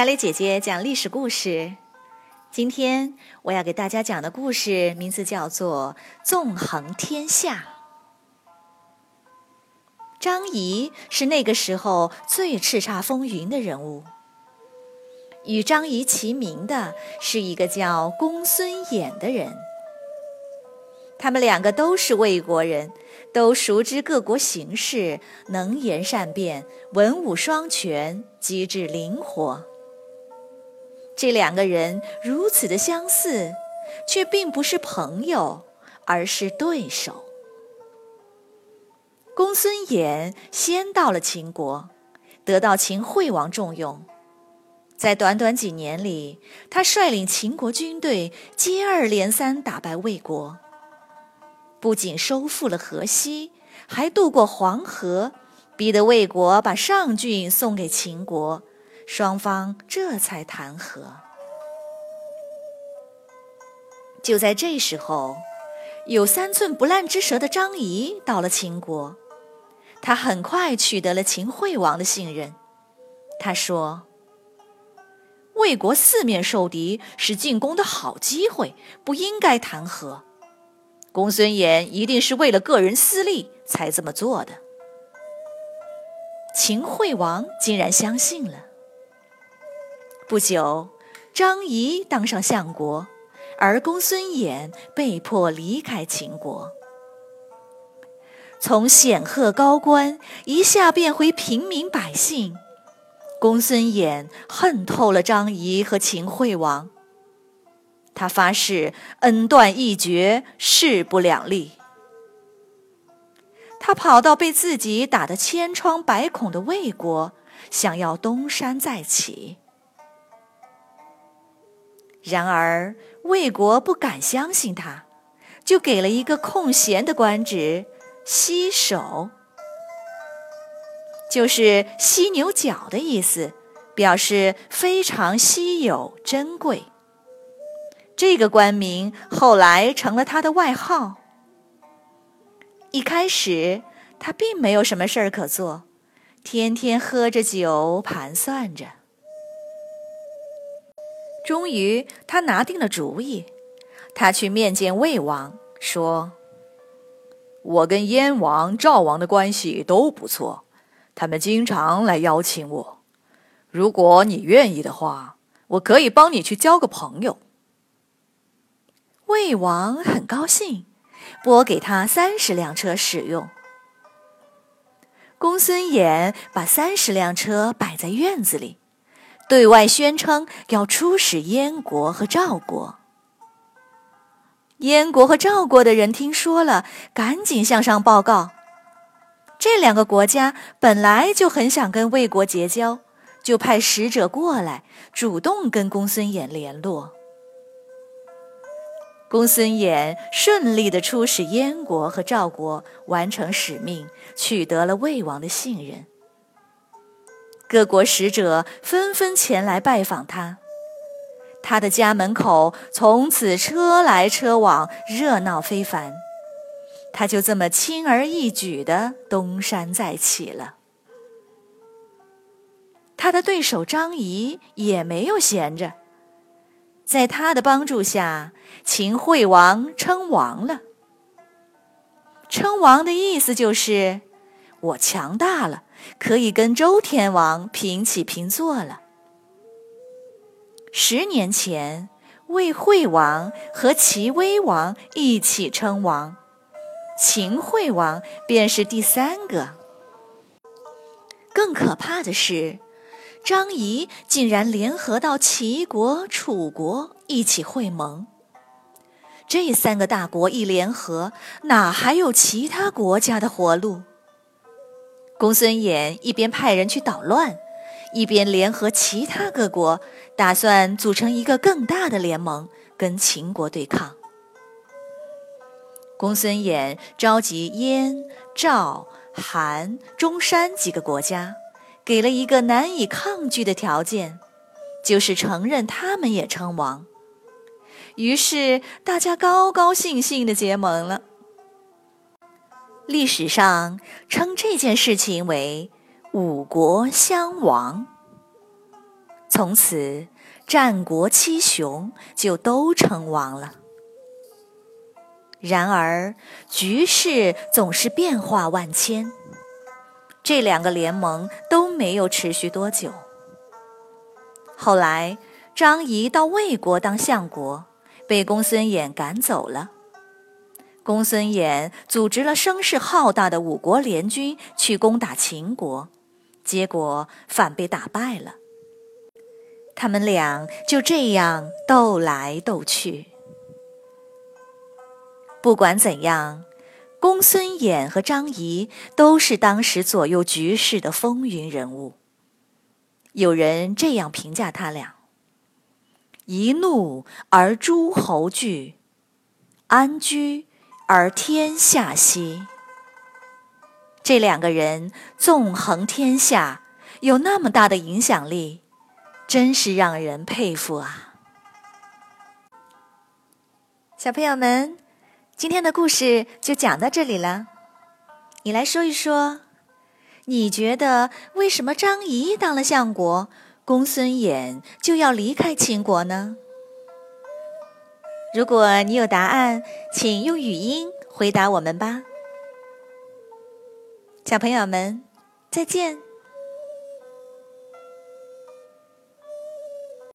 小磊姐姐讲历史故事。今天我要给大家讲的故事名字叫做《纵横天下》。张仪是那个时候最叱咤风云的人物。与张仪齐名的是一个叫公孙衍的人。他们两个都是魏国人，都熟知各国形势，能言善辩，文武双全，机智灵活。这两个人如此的相似，却并不是朋友，而是对手。公孙衍先到了秦国，得到秦惠王重用。在短短几年里，他率领秦国军队接二连三打败魏国，不仅收复了河西，还渡过黄河，逼得魏国把上郡送给秦国。双方这才谈和。就在这时候，有三寸不烂之舌的张仪到了秦国。他很快取得了秦惠王的信任。他说：“魏国四面受敌，是进攻的好机会，不应该谈和。公孙衍一定是为了个人私利才这么做的。”秦惠王竟然相信了。不久，张仪当上相国，而公孙衍被迫离开秦国，从显赫高官一下变回平民百姓。公孙衍恨透了张仪和秦惠王，他发誓恩断义绝，势不两立。他跑到被自己打得千疮百孔的魏国，想要东山再起。然而，魏国不敢相信他，就给了一个空闲的官职——犀首，就是犀牛角的意思，表示非常稀有珍贵。这个官名后来成了他的外号。一开始，他并没有什么事儿可做，天天喝着酒，盘算着。终于，他拿定了主意。他去面见魏王，说：“我跟燕王、赵王的关系都不错，他们经常来邀请我。如果你愿意的话，我可以帮你去交个朋友。”魏王很高兴，拨给他三十辆车使用。公孙衍把三十辆车摆在院子里。对外宣称要出使燕国和赵国。燕国和赵国的人听说了，赶紧向上报告。这两个国家本来就很想跟魏国结交，就派使者过来，主动跟公孙衍联络。公孙衍顺利的出使燕国和赵国，完成使命，取得了魏王的信任。各国使者纷纷前来拜访他，他的家门口从此车来车往，热闹非凡。他就这么轻而易举的东山再起了。他的对手张仪也没有闲着，在他的帮助下，秦惠王称王了。称王的意思就是我强大了。可以跟周天王平起平坐了。十年前，魏惠王和齐威王一起称王，秦惠王便是第三个。更可怕的是，张仪竟然联合到齐国、楚国一起会盟。这三个大国一联合，哪还有其他国家的活路？公孙衍一边派人去捣乱，一边联合其他各国，打算组成一个更大的联盟，跟秦国对抗。公孙衍召集燕、赵、韩、中山几个国家，给了一个难以抗拒的条件，就是承认他们也称王。于是大家高高兴兴地结盟了。历史上称这件事情为“五国相王”。从此战国七雄就都称王了。然而局势总是变化万千，这两个联盟都没有持续多久。后来张仪到魏国当相国，被公孙衍赶走了。公孙衍组织了声势浩大的五国联军去攻打秦国，结果反被打败了。他们俩就这样斗来斗去。不管怎样，公孙衍和张仪都是当时左右局势的风云人物。有人这样评价他俩：“一怒而诸侯惧，安居。”而天下兮，这两个人纵横天下，有那么大的影响力，真是让人佩服啊！小朋友们，今天的故事就讲到这里了。你来说一说，你觉得为什么张仪当了相国，公孙衍就要离开秦国呢？如果你有答案，请用语音回答我们吧，小朋友们，再见。